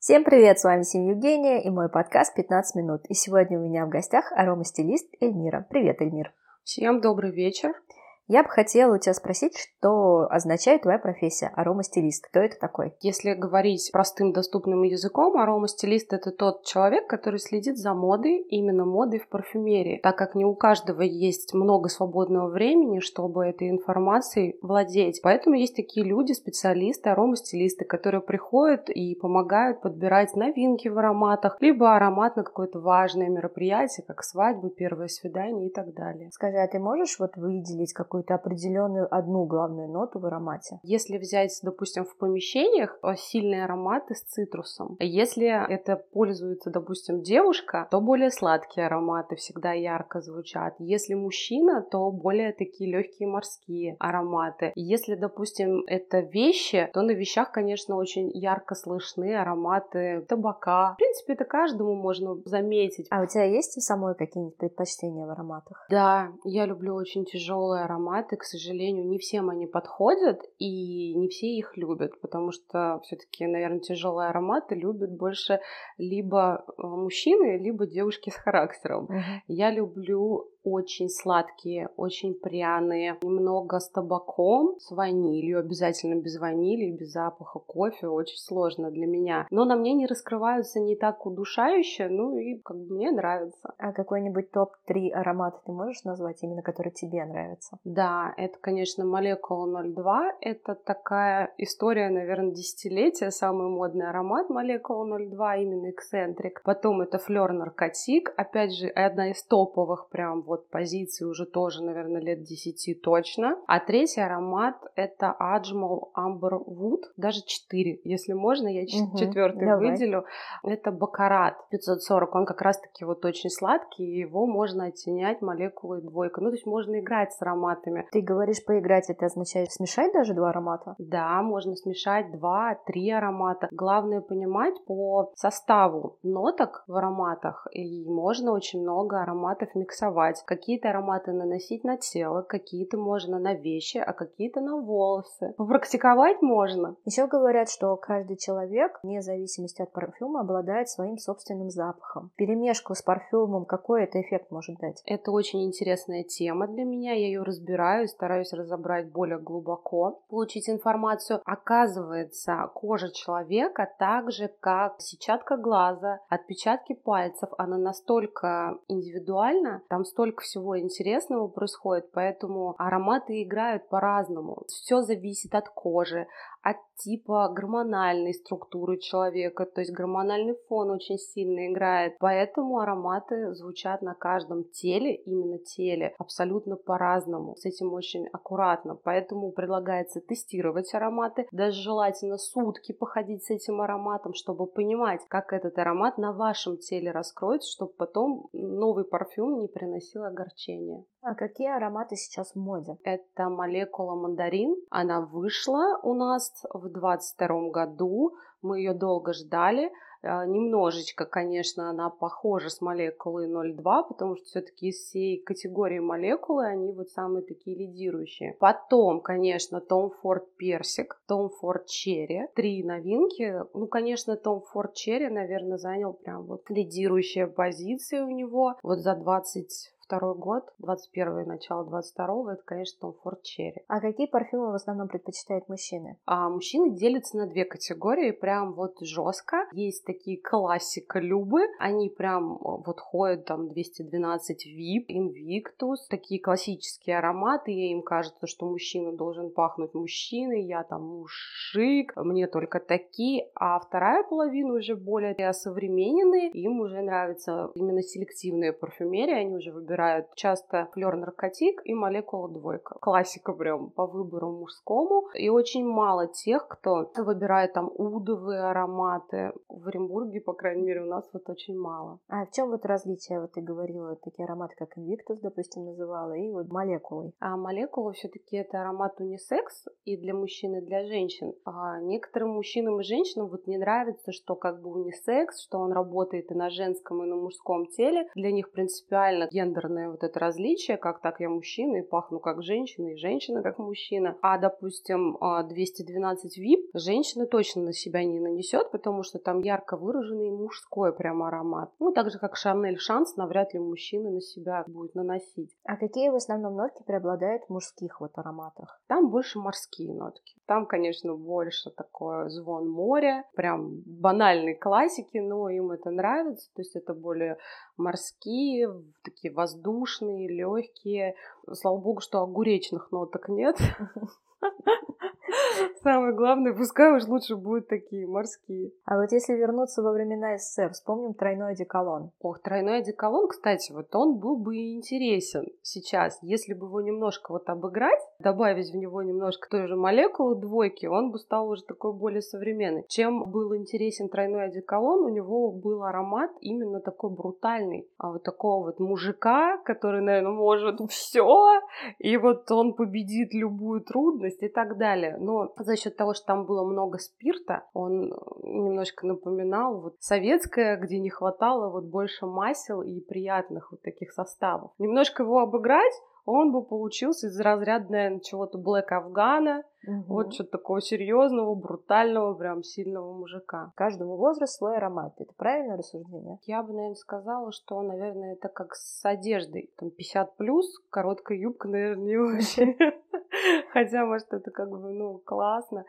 Всем привет, с вами Сим Евгения и мой подкаст «15 минут». И сегодня у меня в гостях аромастилист Эльмира. Привет, Эльмир. Всем добрый вечер. Я бы хотела у тебя спросить, что означает твоя профессия аромастилист? Кто это такой? Если говорить простым доступным языком, аромастилист — это тот человек, который следит за модой, именно модой в парфюмерии, так как не у каждого есть много свободного времени, чтобы этой информацией владеть. Поэтому есть такие люди, специалисты, аромастилисты, которые приходят и помогают подбирать новинки в ароматах, либо аромат на какое-то важное мероприятие, как свадьба, первое свидание и так далее. Скажи, а ты можешь вот выделить какую какую-то определенную одну главную ноту в аромате. Если взять, допустим, в помещениях э, сильные ароматы с цитрусом. Если это пользуется, допустим, девушка, то более сладкие ароматы всегда ярко звучат. Если мужчина, то более такие легкие морские ароматы. Если, допустим, это вещи, то на вещах, конечно, очень ярко слышны ароматы табака. В принципе, это каждому можно заметить. А у тебя есть у самой какие-нибудь предпочтения в ароматах? Да, я люблю очень тяжелые ароматы ароматы, к сожалению, не всем они подходят, и не все их любят, потому что все-таки, наверное, тяжелые ароматы любят больше либо э, мужчины, либо девушки с характером. Uh-huh. Я люблю очень сладкие, очень пряные, немного с табаком, с ванилью, обязательно без ванили, без запаха кофе, очень сложно для меня. Но на мне не раскрываются не так удушающе, ну и как бы мне нравится. А какой-нибудь топ-3 аромата ты можешь назвать, именно который тебе нравится? Да, это, конечно, молекула 02. Это такая история, наверное, десятилетия. Самый модный аромат молекула 02, именно эксцентрик. Потом это флер наркотик. Опять же, одна из топовых прям вот позиции уже тоже, наверное, лет 10 точно. А третий аромат это Ajmal Amber Wood, даже 4, если можно, я угу, четвертый давай. выделю. Это Бакарат 540, он как раз-таки вот очень сладкий, и его можно оттенять молекулой двойка. Ну, то есть можно играть с ароматами. Ты говоришь поиграть, это означает смешать даже два аромата? Да, можно смешать два, три аромата. Главное понимать по составу ноток в ароматах, и можно очень много ароматов миксовать выбирать. Какие-то ароматы наносить на тело, какие-то можно на вещи, а какие-то на волосы. Практиковать можно. Еще говорят, что каждый человек, вне зависимости от парфюма, обладает своим собственным запахом. Перемешку с парфюмом, какой это эффект может дать? Это очень интересная тема для меня. Я ее разбираю, стараюсь разобрать более глубоко, получить информацию. Оказывается, кожа человека так же, как сетчатка глаза, отпечатки пальцев, она настолько индивидуальна, там столько столько всего интересного происходит, поэтому ароматы играют по-разному. Все зависит от кожи, от типа гормональной структуры человека, то есть гормональный фон очень сильно играет, поэтому ароматы звучат на каждом теле, именно теле, абсолютно по-разному, с этим очень аккуратно, поэтому предлагается тестировать ароматы, даже желательно сутки походить с этим ароматом, чтобы понимать, как этот аромат на вашем теле раскроется, чтобы потом новый парфюм не приносил огорчения. А какие ароматы сейчас в моде? Это молекула мандарин. Она вышла у нас в 22 году. Мы ее долго ждали. А, немножечко, конечно, она похожа с молекулой 0,2, потому что все-таки из всей категории молекулы они вот самые такие лидирующие. Потом, конечно, Tom Ford Персик, Tom Ford Cherry. Три новинки. Ну, конечно, Tom Ford Cherry, наверное, занял прям вот лидирующие позиции у него. Вот за 20 22 год, 21 начало 22 это, конечно, Том Форд Черри. А какие парфюмы в основном предпочитают мужчины? А мужчины делятся на две категории, прям вот жестко. Есть такие классика Любы, они прям вот ходят там 212 VIP, Invictus, такие классические ароматы, и им кажется, что мужчина должен пахнуть мужчиной, я там мужик, мне только такие, а вторая половина уже более современные, им уже нравится именно селективная парфюмерия, они уже выбирают выбирают часто флер наркотик и молекула двойка. Классика прям по выбору мужскому. И очень мало тех, кто выбирает там удовые ароматы. В Оренбурге, по крайней мере, у нас вот очень мало. А в чем вот различие? Вот ты говорила, такие ароматы, как Invictus, допустим, называла, и вот молекулы. А молекула все-таки это аромат унисекс и для мужчин, и для женщин. А некоторым мужчинам и женщинам вот не нравится, что как бы унисекс, что он работает и на женском, и на мужском теле. Для них принципиально гендер гендерное вот это различие, как так я мужчина и пахну как женщина, и женщина как мужчина. А, допустим, 212 VIP женщина точно на себя не нанесет, потому что там ярко выраженный мужской прям аромат. Ну, так же, как Шанель Шанс, навряд ли мужчина на себя будет наносить. А какие в основном нотки преобладают в мужских вот ароматах? Там больше морские нотки. Там, конечно, больше такое звон моря, прям банальной классики, но им это нравится. То есть это более морские, такие воздушные, легкие. Слава богу, что огуречных ноток нет. Самое главное, пускай уж лучше будут такие морские. А вот если вернуться во времена СССР, вспомним тройной одеколон. Ох, тройной одеколон, кстати, вот он был бы интересен сейчас, если бы его немножко вот обыграть, добавить в него немножко той же молекулы двойки, он бы стал уже такой более современный. Чем был интересен тройной одеколон, у него был аромат именно такой брутальный, а вот такого вот мужика, который, наверное, может все, и вот он победит любую трудность и так далее но за счет того, что там было много спирта, он немножко напоминал вот советское, где не хватало вот больше масел и приятных вот таких составов. Немножко его обыграть, он бы получился из разряда, наверное, чего-то Блэк Афгана, угу. вот что-то такого серьезного, брутального, прям сильного мужика. Каждому возрасту свой аромат. Это правильное рассуждение? Я бы, наверное, сказала, что, наверное, это как с одеждой. Там 50 плюс, короткая юбка, наверное, не очень. Хотя, может, это как бы, ну, классно.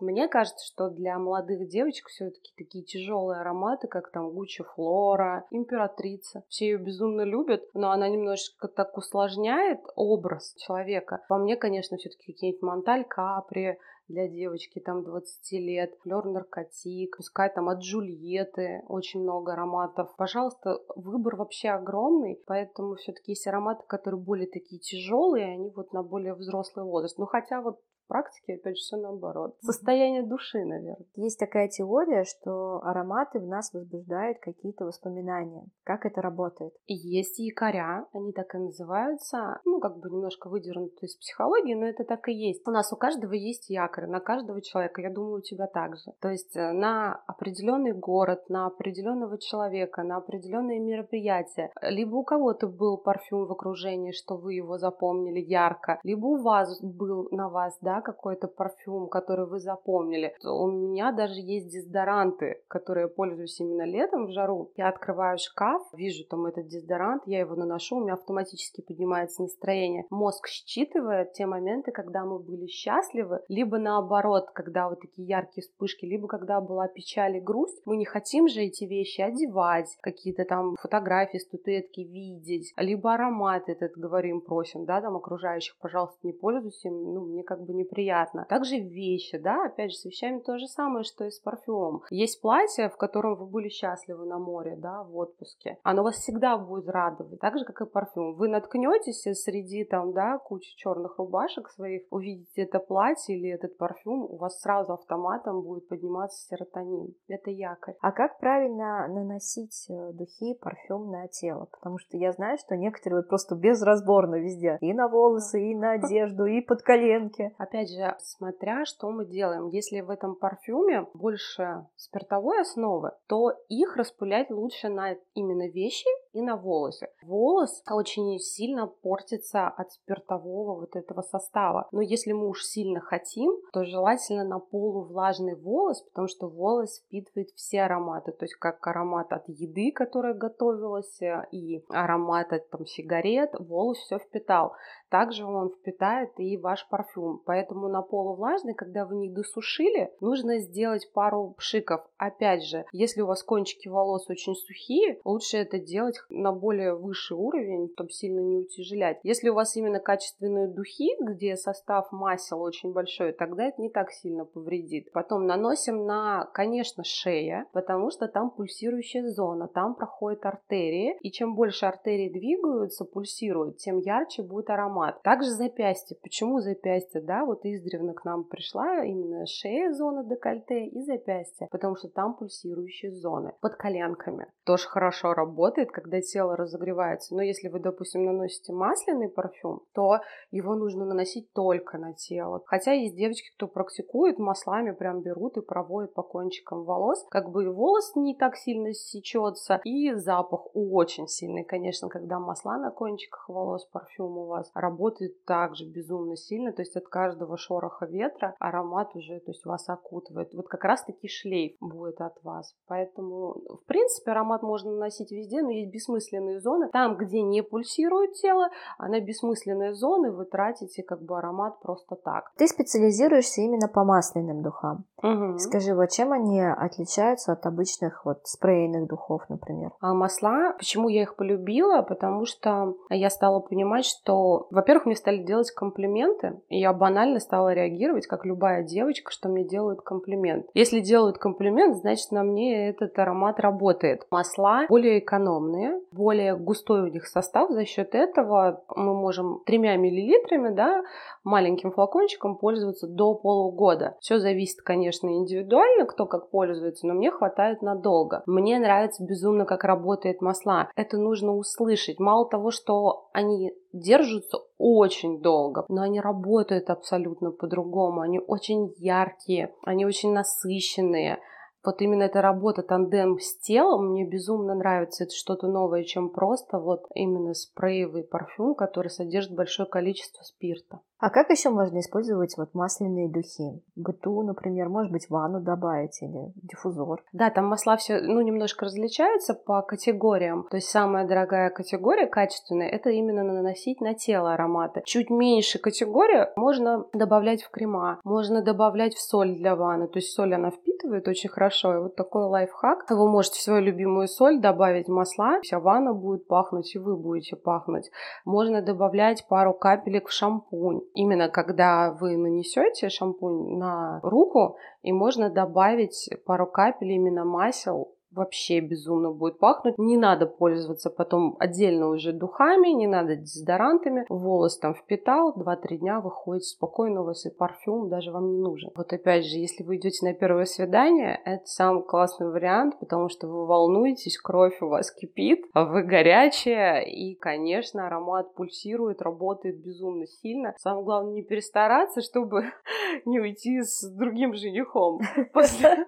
Мне кажется, что для молодых девочек все-таки такие тяжелые ароматы, как там Гуччи Флора, Императрица. Все ее безумно любят, но она немножечко так усложняет образ человека. По мне, конечно, все-таки какие-нибудь Монталь Капри, для девочки там 20 лет, флер наркотик, пускай там от Джульетты очень много ароматов. Пожалуйста, выбор вообще огромный, поэтому все-таки есть ароматы, которые более такие тяжелые, они вот на более взрослый возраст. Ну хотя вот практике, опять же, все наоборот. Состояние души, наверное. Есть такая теория, что ароматы в нас возбуждают какие-то воспоминания. Как это работает? Есть якоря, они так и называются. Ну, как бы немножко выдернуты из психологии, но это так и есть. У нас у каждого есть якорь, на каждого человека. Я думаю, у тебя также. То есть э, на определенный город, на определенного человека, на определенные мероприятия. Либо у кого-то был парфюм в окружении, что вы его запомнили ярко, либо у вас был на вас, да, какой-то парфюм, который вы запомнили. У меня даже есть дезодоранты, которые я пользуюсь именно летом в жару. Я открываю шкаф, вижу там этот дезодорант, я его наношу, у меня автоматически поднимается настроение. Мозг считывает те моменты, когда мы были счастливы, либо наоборот, когда вот такие яркие вспышки, либо когда была печаль и грусть. Мы не хотим же эти вещи одевать, какие-то там фотографии, статуэтки видеть, либо аромат этот говорим, просим, да, там окружающих, пожалуйста, не пользуйся, ну, мне как бы не неприятно. Также вещи, да, опять же, с вещами то же самое, что и с парфюмом. Есть платье, в котором вы были счастливы на море, да, в отпуске. Оно вас всегда будет радовать, так же, как и парфюм. Вы наткнетесь среди там, да, кучи черных рубашек своих, увидите это платье или этот парфюм, у вас сразу автоматом будет подниматься серотонин. Это якорь. А как правильно наносить э, духи, парфюм на тело? Потому что я знаю, что некоторые вот просто безразборно везде. И на волосы, и на одежду, и под коленки опять же, смотря что мы делаем. Если в этом парфюме больше спиртовой основы, то их распылять лучше на именно вещи и на волосы. Волос очень сильно портится от спиртового вот этого состава. Но если мы уж сильно хотим, то желательно на полувлажный волос, потому что волос впитывает все ароматы. То есть как аромат от еды, которая готовилась, э, и аромат от там, сигарет, волос все впитал. Также он впитает и ваш парфюм. Поэтому на полувлажный, когда вы них досушили, нужно сделать пару пшиков. Опять же, если у вас кончики волос очень сухие, лучше это делать на более высший уровень, чтобы сильно не утяжелять. Если у вас именно качественные духи, где состав масел очень большой, тогда это не так сильно повредит. Потом наносим на, конечно, шея, потому что там пульсирующая зона, там проходит артерии, и чем больше артерии двигаются, пульсируют, тем ярче будет аромат. Также запястье. Почему запястье? Да, вот издревно к нам пришла именно шея, зона декольте и запястье, потому что там пульсирующие зоны под коленками. Тоже хорошо работает, когда когда тело разогревается. Но если вы, допустим, наносите масляный парфюм, то его нужно наносить только на тело. Хотя есть девочки, кто практикует, маслами прям берут и проводят по кончикам волос. Как бы волос не так сильно сечется, и запах очень сильный, конечно, когда масла на кончиках волос, парфюм у вас работает также безумно сильно, то есть от каждого шороха ветра аромат уже, то есть вас окутывает. Вот как раз-таки шлейф будет от вас. Поэтому, в принципе, аромат можно наносить везде, но есть бессмысленные зоны. Там, где не пульсирует тело, а на бессмысленные зоны вы тратите как бы аромат просто так. Ты специализируешься именно по масляным духам. Угу. Скажи, вот чем они отличаются от обычных вот спрейных духов, например? А масла, почему я их полюбила? Потому что я стала понимать, что, во-первых, мне стали делать комплименты, и я банально стала реагировать, как любая девочка, что мне делают комплимент. Если делают комплимент, значит, на мне этот аромат работает. Масла более экономные, более густой у них состав, за счет этого мы можем тремя миллилитрами, да, маленьким флакончиком пользоваться до полугода. Все зависит, конечно, индивидуально, кто как пользуется, но мне хватает надолго. Мне нравится безумно, как работает масла. Это нужно услышать. Мало того, что они держатся очень долго, но они работают абсолютно по-другому. Они очень яркие, они очень насыщенные вот именно эта работа тандем с телом мне безумно нравится. Это что-то новое, чем просто вот именно спреевый парфюм, который содержит большое количество спирта. А как еще можно использовать вот масляные духи? Быту, например, может быть, ванну добавить или диффузор? Да, там масла все, ну, немножко различаются по категориям. То есть самая дорогая категория, качественная, это именно наносить на тело ароматы. Чуть меньше категория можно добавлять в крема, можно добавлять в соль для ванны. То есть соль она впитывает очень хорошо. И вот такой лайфхак. Вы можете в свою любимую соль добавить масла, вся ванна будет пахнуть, и вы будете пахнуть. Можно добавлять пару капелек в шампунь именно когда вы нанесете шампунь на руку, и можно добавить пару капель именно масел вообще безумно будет пахнуть. Не надо пользоваться потом отдельно уже духами, не надо дезодорантами. Волос там впитал, 2-3 дня выходит спокойно, у вас и парфюм даже вам не нужен. Вот опять же, если вы идете на первое свидание, это самый классный вариант, потому что вы волнуетесь, кровь у вас кипит, вы горячая, и, конечно, аромат пульсирует, работает безумно сильно. Самое главное не перестараться, чтобы не уйти с другим женихом после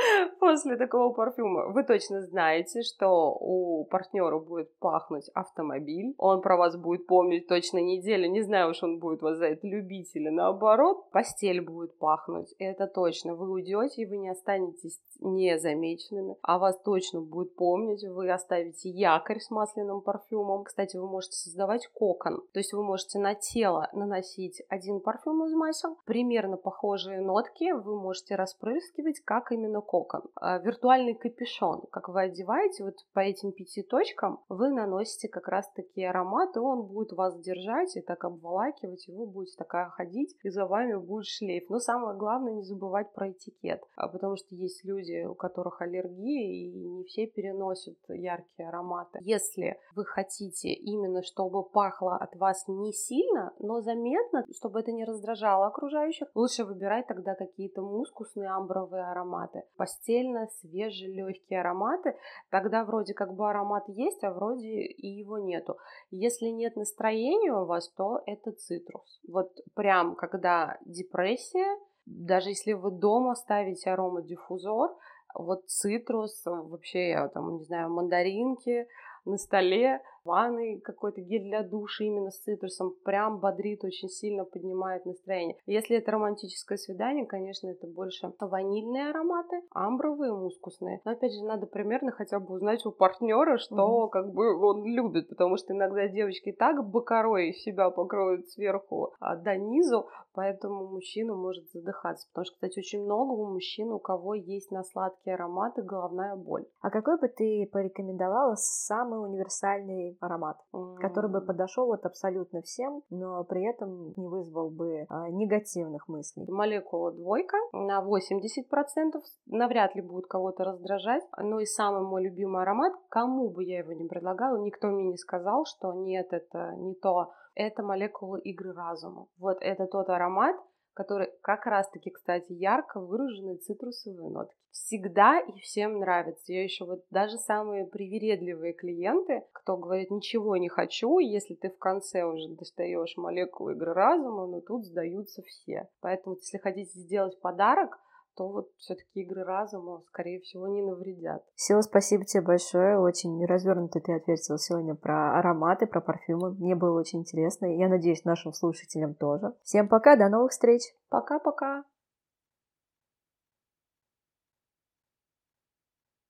после такого парфюма. Вы точно знаете, что у партнера будет пахнуть автомобиль. Он про вас будет помнить точно неделю. Не знаю уж, он будет вас за это любить или наоборот. Постель будет пахнуть. Это точно. Вы уйдете, и вы не останетесь незамеченными. А вас точно будет помнить. Вы оставите якорь с масляным парфюмом. Кстати, вы можете создавать кокон. То есть вы можете на тело наносить один парфюм из масел. Примерно похожие нотки вы можете распрыскивать, как именно кокон. А, виртуальный капюшон, как вы одеваете вот по этим пяти точкам, вы наносите как раз таки аромат, и он будет вас держать и так обволакивать, и вы будете такая ходить, и за вами будет шлейф. Но самое главное не забывать про этикет, а, потому что есть люди, у которых аллергия, и не все переносят яркие ароматы. Если вы хотите именно, чтобы пахло от вас не сильно, но заметно, чтобы это не раздражало окружающих, лучше выбирать тогда какие-то мускусные амбровые ароматы. Постель сильно свежие, легкие ароматы, тогда вроде как бы аромат есть, а вроде и его нету. Если нет настроения у вас, то это цитрус. Вот прям когда депрессия, даже если вы дома ставите аромадиффузор, вот цитрус, вообще, там, не знаю, мандаринки на столе, ванной какой-то гель для душа именно с цитрусом прям бодрит, очень сильно поднимает настроение. Если это романтическое свидание, конечно, это больше ванильные ароматы, амбровые, мускусные. Но опять же, надо примерно хотя бы узнать у партнера, что mm как бы он любит, потому что иногда девочки так бокорой себя покроют сверху а, до низу, поэтому мужчина может задыхаться. Потому что, кстати, очень много у мужчин, у кого есть на сладкие ароматы головная боль. А какой бы ты порекомендовала самый универсальный аромат, mm. который бы подошел вот абсолютно всем, но при этом не вызвал бы а, негативных мыслей. Молекула двойка на 80% навряд ли будет кого-то раздражать. Но и самый мой любимый аромат, кому бы я его не предлагала, никто мне не сказал, что нет, это не то. Это молекула игры разума. Вот это тот аромат, который как раз-таки, кстати, ярко выраженные цитрусовые нотки. Всегда и всем нравится. Я еще вот даже самые привередливые клиенты, кто говорит, ничего не хочу, если ты в конце уже достаешь молекулы игры разума, но тут сдаются все. Поэтому, если хотите сделать подарок, то вот все-таки игры разума, скорее всего, не навредят. Сила, спасибо тебе большое. Очень развернуто ты ответила сегодня про ароматы, про парфюмы. Мне было очень интересно. Я надеюсь, нашим слушателям тоже. Всем пока, до новых встреч. Пока-пока.